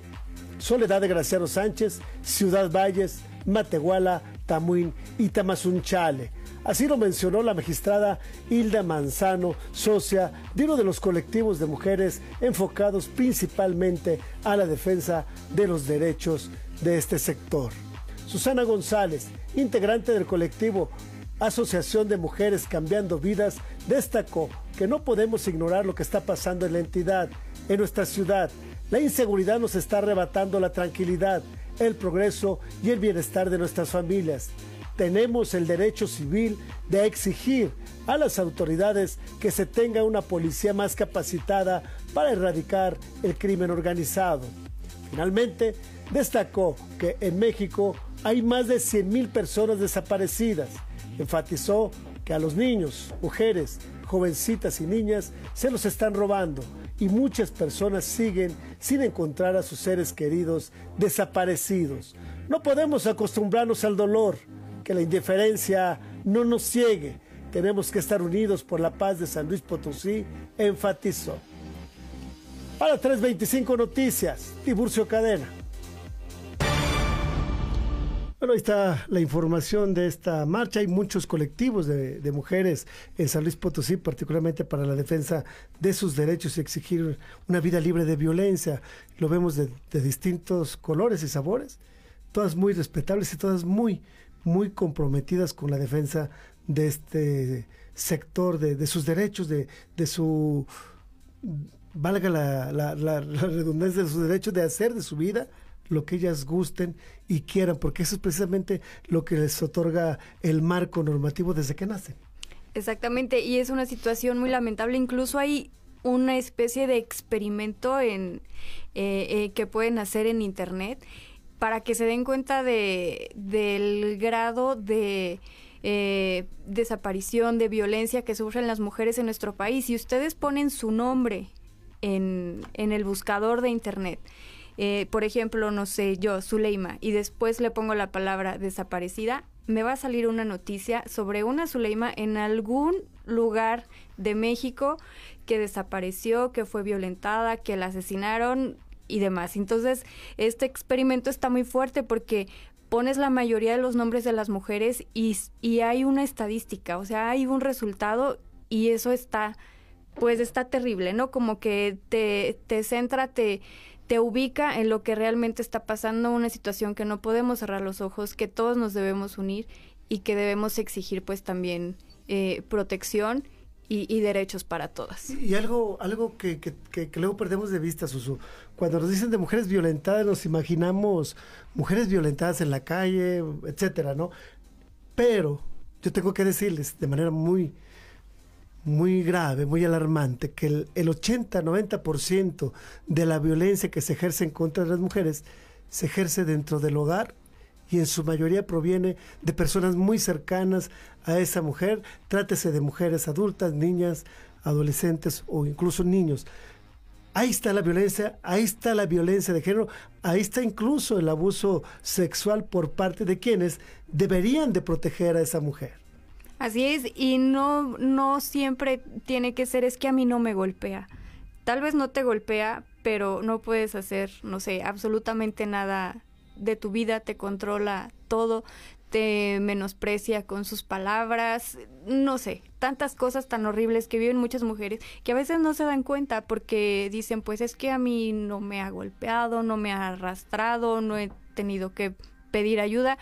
Soledad de Graciano Sánchez, Ciudad Valles, Matehuala, Tamuín y Tamazunchale. Así lo mencionó la magistrada Hilda Manzano, socia de uno de los colectivos de mujeres enfocados principalmente a la defensa de los derechos de este sector. Susana González, integrante del colectivo Asociación de Mujeres Cambiando Vidas, destacó que no podemos ignorar lo que está pasando en la entidad, en nuestra ciudad. La inseguridad nos está arrebatando la tranquilidad, el progreso y el bienestar de nuestras familias. Tenemos el derecho civil de exigir a las autoridades que se tenga una policía más capacitada para erradicar el crimen organizado. Finalmente, destacó que en México hay más de 100.000 personas desaparecidas Enfatizó que a los niños, mujeres, jovencitas y niñas se los están robando y muchas personas siguen sin encontrar a sus seres queridos desaparecidos. No podemos acostumbrarnos al dolor. que la indiferencia no nos ciegue. Tenemos que estar unidos por la paz de San Luis Potosí, enfatizó. Para 325 Noticias, Tiburcio Cadena. Bueno, ahí está la información de esta marcha. Hay muchos colectivos de, mujeres en San Luis Potosí, particularmente para la defensa de sus derechos y exigir una vida libre de violencia. Lo vemos de, distintos colores y sabores, todas muy respetables y todas muy, muy comprometidas con la defensa de este sector, de, sus derechos, de, su, valga la, la redundancia, de sus derechos de hacer de su vida lo que ellas gusten y quieran, porque eso es precisamente lo que les otorga el marco normativo desde que nacen. Exactamente, y es una situación muy lamentable. Incluso hay una especie de experimento en, eh, eh, que pueden hacer en Internet para que se den cuenta de, del grado de eh, desaparición, de violencia que sufren las mujeres en nuestro país. Si ustedes ponen su nombre en, en el buscador de Internet, eh, por ejemplo, no sé, yo, Zuleima, y después le pongo la palabra desaparecida, me va a salir una noticia sobre una Zuleima en algún lugar de México que desapareció, que fue violentada, que la asesinaron y demás. Entonces, este experimento está muy fuerte porque pones la mayoría de los nombres de las mujeres y, y hay una estadística, o sea, hay un resultado y eso está, pues está terrible, ¿no? Como que te, te centra, te te ubica en lo que realmente está pasando, una situación que no podemos cerrar los ojos, que todos nos debemos unir y que debemos exigir pues también eh, protección y, y, derechos para todas. Y algo, algo que, que, que, que, luego perdemos de vista, Susu. Cuando nos dicen de mujeres violentadas, nos imaginamos mujeres violentadas en la calle, etcétera, ¿no? Pero yo tengo que decirles de manera muy, muy grave, muy alarmante, que el, el 80-90% de la violencia que se ejerce en contra de las mujeres se ejerce dentro del hogar y en su mayoría proviene de personas muy cercanas a esa mujer, trátese de mujeres adultas, niñas, adolescentes o incluso niños. Ahí está la violencia, ahí está la violencia de género, ahí está incluso el abuso sexual por parte de quienes deberían de proteger a esa mujer. Así es, y no, no siempre tiene que ser es que a mí no me golpea. Tal vez no te golpea, pero no puedes hacer, no sé, absolutamente nada de tu vida, te controla todo, te menosprecia con sus palabras, no sé, tantas cosas tan horribles que viven muchas mujeres que a veces no se dan cuenta porque dicen, pues es que a mí no me ha golpeado, no me ha arrastrado, no he tenido que pedir ayuda,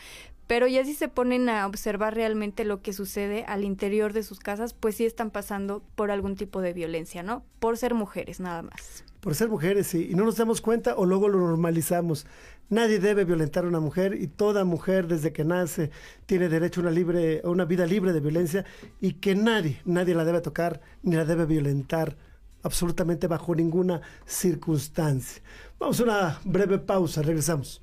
pero ya si se ponen a observar realmente lo que sucede al interior de sus casas, pues sí están pasando por algún tipo de violencia, ¿no? Por ser mujeres, nada más. Por ser mujeres, sí. Y no nos damos cuenta o luego lo normalizamos. Nadie debe violentar a una mujer y toda mujer desde que nace tiene derecho a una, libre, a una vida libre de violencia y que nadie, nadie la debe tocar ni la debe violentar absolutamente bajo ninguna circunstancia. Vamos a una breve pausa, regresamos.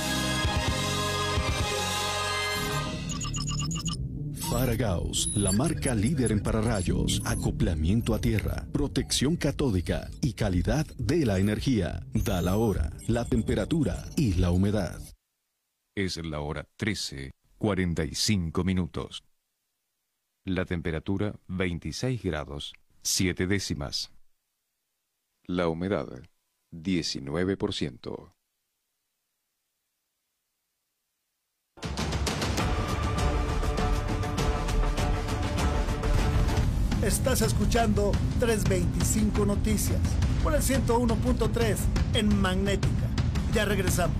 Faragaos, la marca líder en pararrayos, acoplamiento a tierra, protección catódica y calidad de la energía. Da la hora, la temperatura y la humedad. Es la hora 13, 45 minutos. La temperatura 26 grados, 7 décimas. La humedad 19%. Estás escuchando 325 Noticias por el 101.3 en Magnética. Ya regresamos.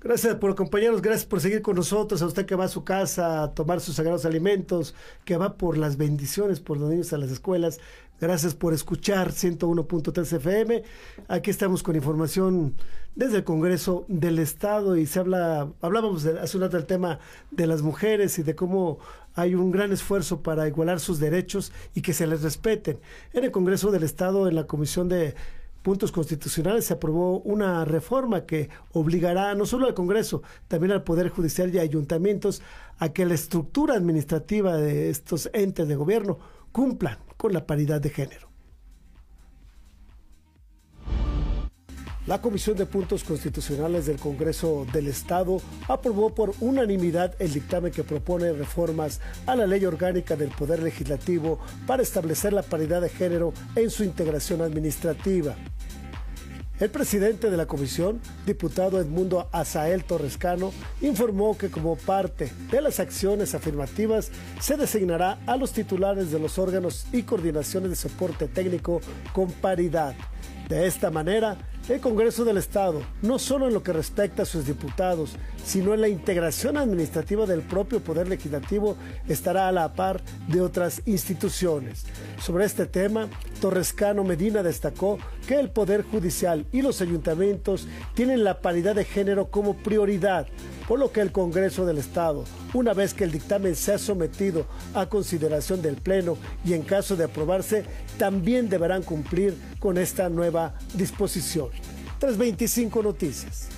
Gracias por acompañarnos, gracias por seguir con nosotros, a usted que va a su casa a tomar sus sagrados alimentos, que va por las bendiciones, por los niños a las escuelas. Gracias por escuchar 101.3 FM. Aquí estamos con información desde el Congreso del Estado y se habla, hablábamos hace un rato del tema de las mujeres y de cómo hay un gran esfuerzo para igualar sus derechos y que se les respeten. En el Congreso del Estado, en la Comisión de Puntos Constitucionales, se aprobó una reforma que obligará no solo al Congreso, también al Poder Judicial y ayuntamientos a que la estructura administrativa de estos entes de gobierno cumplan con la paridad de género. La Comisión de Puntos Constitucionales del Congreso del Estado aprobó por unanimidad el dictamen que propone reformas a la ley orgánica del Poder Legislativo para establecer la paridad de género en su integración administrativa. El presidente de la comisión, diputado Edmundo Azael Torrescano, informó que como parte de las acciones afirmativas se designará a los titulares de los órganos y coordinaciones de soporte técnico con paridad. De esta manera, el Congreso del Estado, no solo en lo que respecta a sus diputados, sino en la integración administrativa del propio Poder Legislativo, estará a la par de otras instituciones. Sobre este tema, Torrescano Medina destacó que el Poder Judicial y los ayuntamientos tienen la paridad de género como prioridad, por lo que el Congreso del Estado, una vez que el dictamen sea sometido a consideración del Pleno y en caso de aprobarse, también deberán cumplir con esta nueva disposición. 325 Noticias.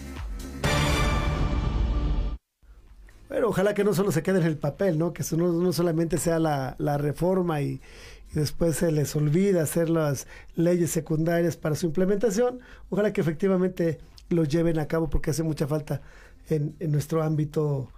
Pero ojalá que no solo se quede en el papel, ¿no? Que no, no solamente sea la, la reforma y, y después se les olvida hacer las leyes secundarias para su implementación. Ojalá que efectivamente lo lleven a cabo porque hace mucha falta en, en nuestro ámbito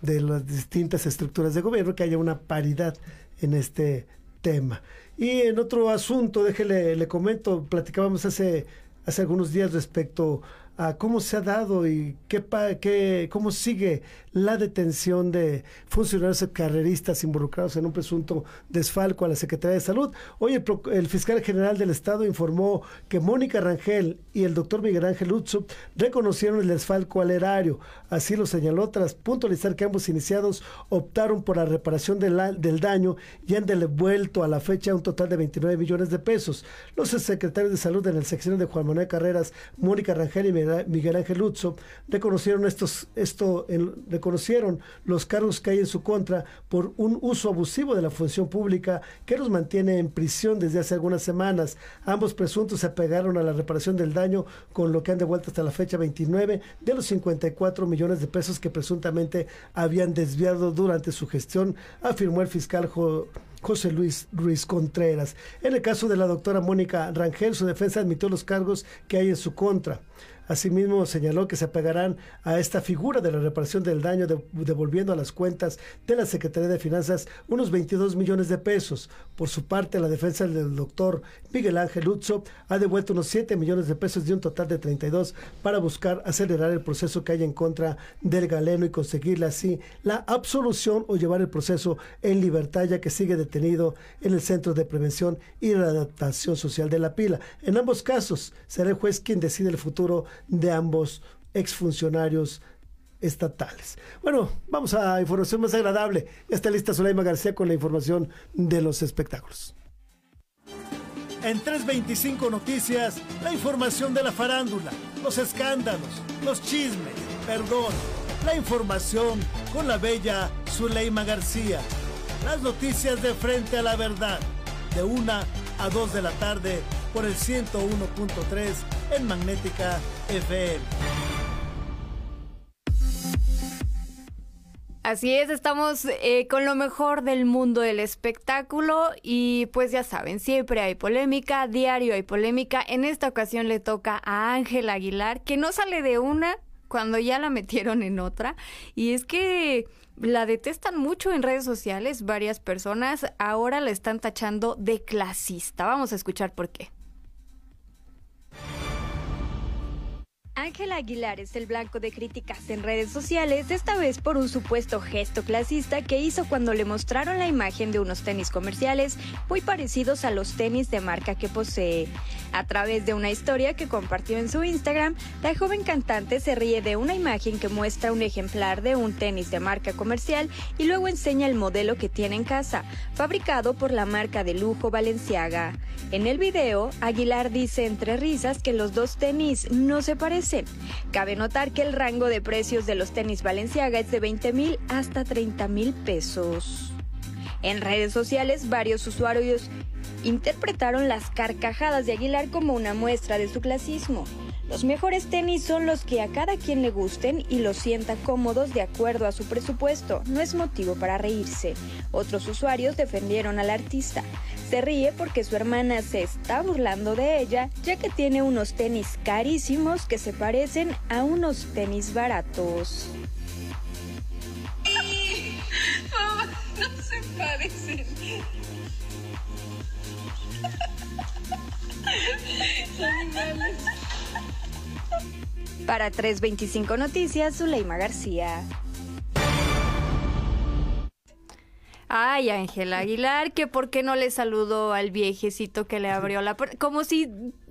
de las distintas estructuras de gobierno que haya una paridad en este tema. Y en otro asunto, déjele, le comento, platicábamos hace, hace algunos días respecto a cómo se ha dado y qué, qué, cómo sigue la detención de funcionarios carreristas involucrados en un presunto desfalco a la Secretaría de Salud. Hoy el, el fiscal general del Estado informó que Mónica Rangel y el doctor Miguel Ángel Utsup reconocieron el desfalco al erario. Así lo señaló tras puntualizar que ambos iniciados optaron por la reparación de del daño y han devuelto a la fecha un total de 29 millones de pesos. Los secretarios de salud en el sección de Juan Manuel Carreras, Mónica Rangel y Miguel Ángel Utsup, reconocieron estos, esto, en, reconocieron los cargos que hay en su contra por un uso abusivo de la función pública que los mantiene en prisión desde hace algunas semanas. Ambos presuntos se apegaron a la reparación del daño, con lo que han devuelto hasta la fecha 29 de los 54 millones de pesos que presuntamente habían desviado durante su gestión, afirmó el fiscal jo José Luis Ruiz Contreras. En el caso de la doctora Mónica Rangel, su defensa admitió los cargos que hay en su contra. Asimismo, señaló que se apegarán a esta figura de la reparación del daño, de, devolviendo a las cuentas de la Secretaría de Finanzas unos 22 millones de pesos. Por su parte, la defensa del doctor Miguel Ángel Utso ha devuelto unos 7 millones de pesos de un total de 32 para buscar acelerar el proceso que hay en contra del galeno y conseguirle así la absolución o llevar el proceso en libertad, ya que sigue detenido en el Centro de Prevención y Readaptación Social de la Pila. En ambos casos, será el juez quien decide el futuro de ambos exfuncionarios estatales. Bueno, vamos a información más agradable. Ya está lista Sulaima García con la información de los espectáculos. En 325 Noticias, la información de la farándula, los escándalos, los chismes, perdón, la información con la bella Zuleima García. Las noticias de frente a la verdad, de una a 2 de la tarde por el 101.3 en Magnética FM. Así es, estamos eh, con lo mejor del mundo del espectáculo y pues ya saben, siempre hay polémica, diario hay polémica. En esta ocasión le toca a Ángel Aguilar, que no sale de una cuando ya la metieron en otra. Y es que la detestan mucho en redes sociales, varias personas ahora la están tachando de clasista. Vamos a escuchar por qué. Ángela Aguilar es el blanco de críticas en redes sociales, esta vez por un supuesto gesto clasista que hizo cuando le mostraron la imagen de unos tenis comerciales muy parecidos a los tenis de marca que posee. A través de una historia que compartió en su Instagram, la joven cantante se ríe de una imagen que muestra un ejemplar de un tenis de marca comercial y luego enseña el modelo que tiene en casa, fabricado por la marca de lujo Balenciaga. En el video, Aguilar dice entre risas que los dos tenis no se parecen Cabe notar que el rango de precios de los tenis Valenciaga es de 20 mil hasta 30 mil pesos. En redes sociales, varios usuarios interpretaron las carcajadas de Aguilar como una muestra de su clasismo. Los mejores tenis son los que a cada quien le gusten y los sienta cómodos de acuerdo a su presupuesto. No es motivo para reírse. Otros usuarios defendieron al artista. Se ríe porque su hermana se está burlando de ella, ya que tiene unos tenis carísimos que se parecen a unos tenis baratos. no se parecen. Para 325 Noticias, Zuleima García. Ay, Ángela Aguilar, que por qué no le saludó al viejecito que le abrió la puerta. Como si,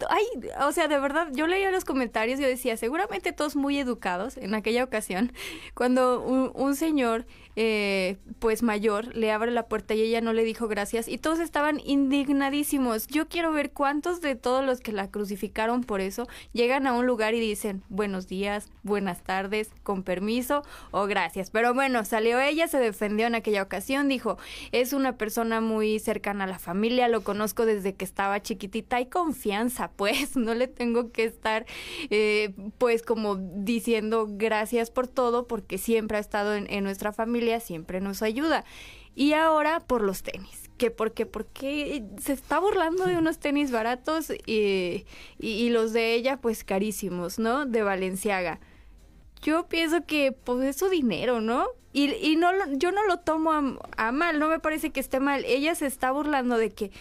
ay, o sea, de verdad, yo leía los comentarios y yo decía, seguramente todos muy educados en aquella ocasión, cuando un señor eh, pues mayor, le abre la puerta y ella no le dijo gracias y todos estaban indignadísimos. Yo quiero ver cuántos de todos los que la crucificaron por eso llegan a un lugar y dicen buenos días, buenas tardes, con permiso o gracias. Pero bueno, salió ella, se defendió en aquella ocasión, dijo, es una persona muy cercana a la familia, lo conozco desde que estaba chiquitita, hay confianza, pues no le tengo que estar eh, pues como diciendo gracias por todo porque siempre ha estado en nuestra familia siempre nos ayuda. Y ahora por los tenis. Que porque, porque se está burlando de unos tenis baratos y, y, los de ella pues carísimos, ¿no? De Valenciaga. Yo pienso que pues es su dinero, ¿no? Y, y no yo no lo tomo a, a mal, no me parece que esté mal. Ella se está burlando de que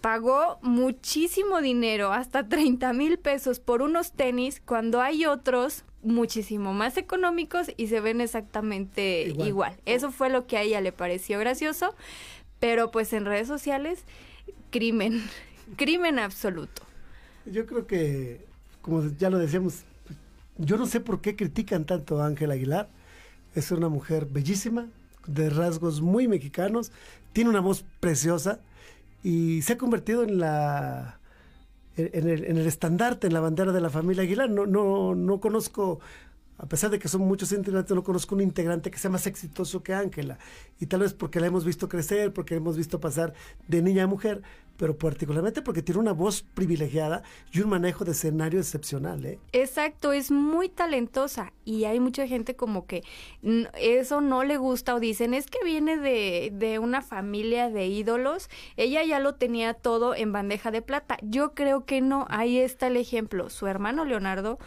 pagó muchísimo dinero, hasta 30 mil pesos por unos tenis, cuando hay otros muchísimo más económicos y se ven exactamente igual. Eso fue lo que a ella le pareció gracioso, pero pues en redes sociales, crimen, crimen absoluto. Yo creo que, como ya lo decíamos, yo no sé por qué critican tanto a Ángel Aguilar. Es una mujer bellísima, de rasgos muy mexicanos, tiene una voz preciosa y se ha convertido en la en el, en el estandarte, en la bandera de la familia Aguilar. No, no, no conozco a pesar de que son muchos integrantes, no conozco un integrante que sea más exitoso que Ángela. Y tal vez porque la hemos visto crecer, porque la hemos visto pasar de niña a mujer, pero particularmente porque tiene una voz privilegiada y un manejo de escenario excepcional. ¿eh? Exacto, es muy talentosa y hay mucha gente como que eso no le gusta o dicen es que viene de, de una familia de ídolos, ella ya lo tenía todo en bandeja de plata. Yo creo que no, ahí está el ejemplo. Su hermano Leonardo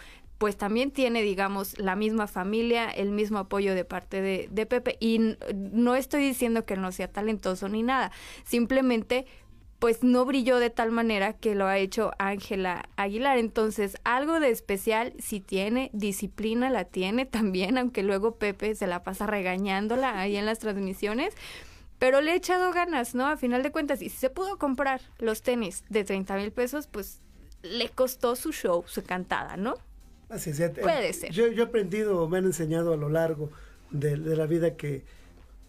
pues también tiene, digamos, la misma familia, el mismo apoyo de parte de, Pepe. Y no estoy diciendo que no sea talentoso ni nada, simplemente pues no brilló de tal manera que lo ha hecho Ángela Aguilar. Entonces, algo de especial si tiene, disciplina la tiene también, aunque luego Pepe se la pasa regañándola ahí en las transmisiones. Pero le he echado ganas, ¿no? A final de cuentas, y si se pudo comprar los tenis de 30 mil pesos, pues le costó su show, su cantada, ¿no? Puede ser. Yo, he aprendido, me han enseñado a lo largo de, la vida que,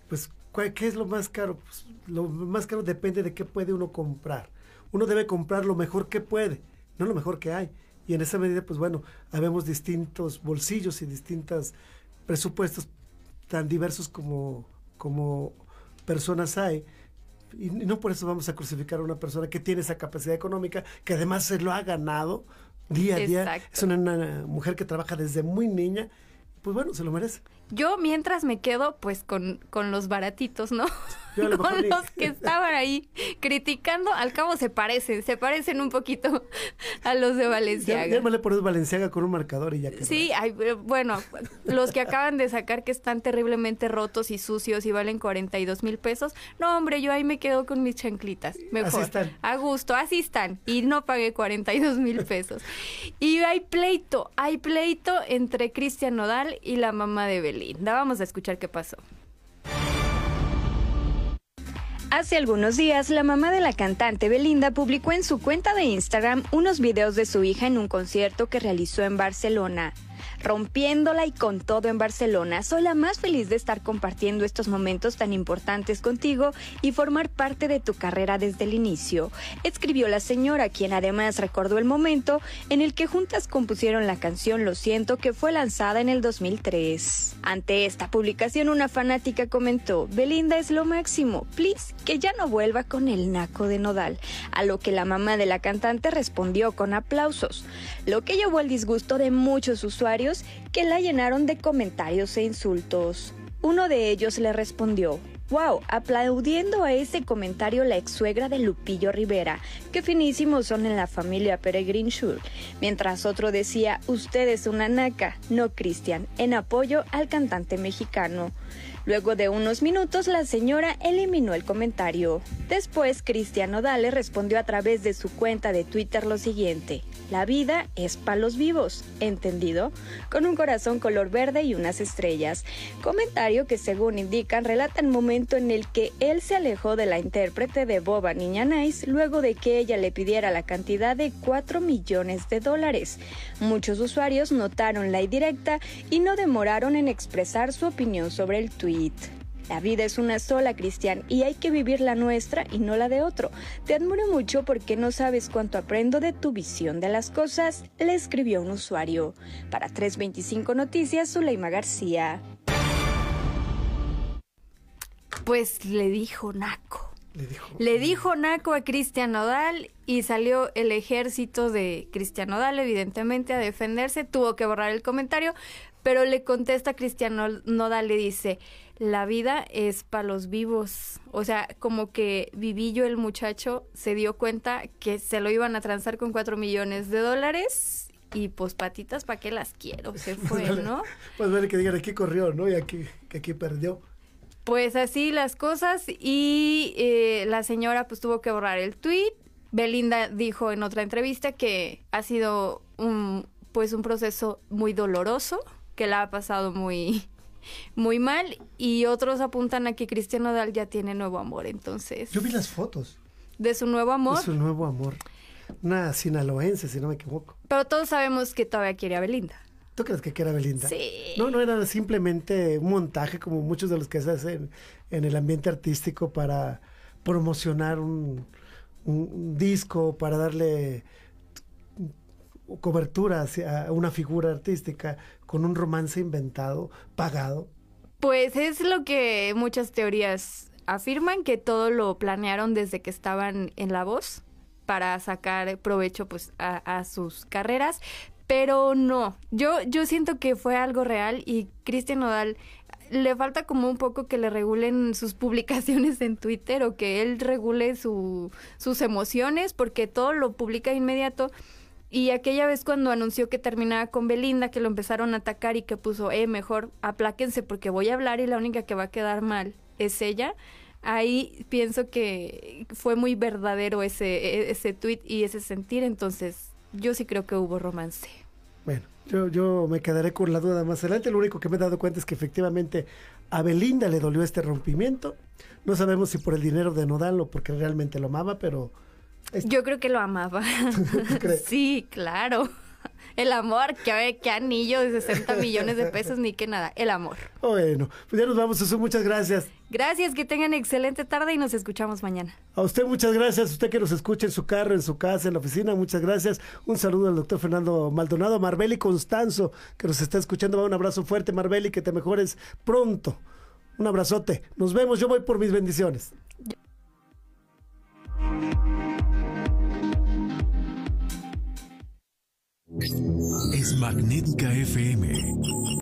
pues, ¿qué es lo más caro? Pues, lo más caro depende de qué puede uno comprar. Uno debe comprar lo mejor que puede, no lo mejor que hay. Y en esa medida, pues bueno, habemos distintos bolsillos y distintos presupuestos tan diversos como, como personas hay. Y no por eso vamos a crucificar a una persona que tiene esa capacidad económica, que además se lo ha ganado día a día. Es una, mujer que trabaja desde muy niña pues bueno, se lo merece. Yo mientras me quedo pues con, con los baratitos, ¿no? Yo a lo con los que estaban ahí criticando, al cabo se parecen, se parecen un poquito a los de Ya, Valenciaga. ya me le pones Valenciaga con un marcador y ya que Sí, ay, eh, bueno, los que acaban de sacar que están terriblemente rotos y sucios y valen 42 mil pesos. No, hombre, yo ahí me quedo con mis chanclitas. Mejor. están. A gusto, así están. Y no pagué 42 mil pesos. Y hay pleito, hay pleito entre Cristian Nodal y la mamá de Belinda. Vamos a escuchar qué pasó. Hace algunos días, la mamá de la cantante Belinda publicó en su cuenta de Instagram unos videos de su hija en un concierto que realizó en Barcelona. Rompiéndola y con todo en Barcelona, soy la más feliz de estar compartiendo estos momentos tan importantes contigo y formar parte de tu carrera desde el inicio, escribió la señora, quien además recordó el momento en el que juntas compusieron la canción Lo siento que fue lanzada en el 2003. Ante esta publicación, una fanática comentó, Belinda es lo máximo, please, que ya no vuelva con el naco de Nodal, a lo que la mamá de la cantante respondió con aplausos, lo que llevó al disgusto de muchos usuarios que la llenaron de comentarios e insultos. Uno de ellos le respondió, Wow, aplaudiendo a ese comentario la ex suegra de Lupillo Rivera, que finísimos son en la familia Peregrin Schul, mientras otro decía, usted es una naca, no Cristian, en apoyo al cantante mexicano. Luego de unos minutos, la señora eliminó el comentario. Después, Cristian Nodale respondió a través de su cuenta de Twitter lo siguiente. La vida es para los vivos, ¿entendido? Con un corazón color verde y unas estrellas. Comentario que según indican relata el momento en el que él se alejó de la intérprete de Boba Niña Nice luego de que ella le pidiera la cantidad de 4 millones de dólares. Muchos usuarios notaron la indirecta y no demoraron en expresar su opinión sobre el tweet. La vida es una sola, Cristian, y hay que vivir la nuestra y no la de otro. Te admiro mucho porque no sabes cuánto aprendo de tu visión de las cosas, le escribió un usuario. Para 325 Noticias, Zuleima García. Pues le dijo Naco. Le dijo. Le dijo Naco a Cristian Nodal y salió el ejército de Cristian Nodal, evidentemente, a defenderse. Tuvo que borrar el comentario, pero le contesta a Cristian No- Nodal, le dice, la vida es para los vivos. O sea, como que Vivillo, el muchacho, se dio cuenta que se lo iban a transar con cuatro millones de dólares y pues patitas, ¿para qué las quiero? Se fue, ¿no? Pues ver que digan aquí corrió, ¿no? Y aquí, que aquí perdió. Pues así las cosas y eh, la señora pues tuvo que borrar el tweet. Belinda dijo en otra entrevista que ha sido un pues un proceso muy doloroso, que la ha pasado muy muy mal y otros apuntan a que Cristian Nodal ya tiene nuevo amor, entonces Yo vi las fotos de su nuevo amor, de su nuevo amor. Una sinaloense, si no me equivoco. pero todos sabemos que todavía quiere a Belinda. ¿Tú crees que era Belinda? Sí. No, no era simplemente un montaje como muchos de los que se hacen en el ambiente artístico para promocionar un, un- un disco, para darle cobertura hacia una figura artística con un romance inventado, pagado. Pues es lo que muchas teorías afirman, que todo lo planearon desde que estaban en La Voz para sacar provecho pues a, sus carreras, pero no, yo, yo siento que fue algo real y Cristian Nodal le falta como un poco que le regulen sus publicaciones en Twitter o que él regule su, sus emociones porque todo lo publica inmediato. Y aquella vez cuando anunció que terminaba con Belinda, que lo empezaron a atacar y que puso, eh, mejor apláquense porque voy a hablar y la única que va a quedar mal es ella. Ahí pienso que fue muy verdadero ese, ese tweet y ese sentir, entonces yo sí creo que hubo romance. Bueno, yo, yo me quedaré con la duda más adelante. Lo único que me he dado cuenta es que efectivamente a Belinda le dolió este rompimiento. No sabemos si por el dinero de Nodal o porque realmente lo amaba, pero Yo creo que lo amaba. sí, claro. El amor, que, que anillo de 60 millones de pesos, ni que nada. El amor. bueno, pues ya nos vamos, Jesús. Muchas gracias. Gracias, que tengan excelente tarde y nos escuchamos mañana. A usted muchas gracias, usted que nos escucha en su carro, en su casa, en la oficina, muchas gracias. Un saludo al doctor Fernando Maldonado, Marbeli Constanzo, que nos está escuchando. Un abrazo fuerte, Marbeli, que te mejores pronto. Un abrazote. Nos vemos, yo voy por mis bendiciones. Es Magnética FM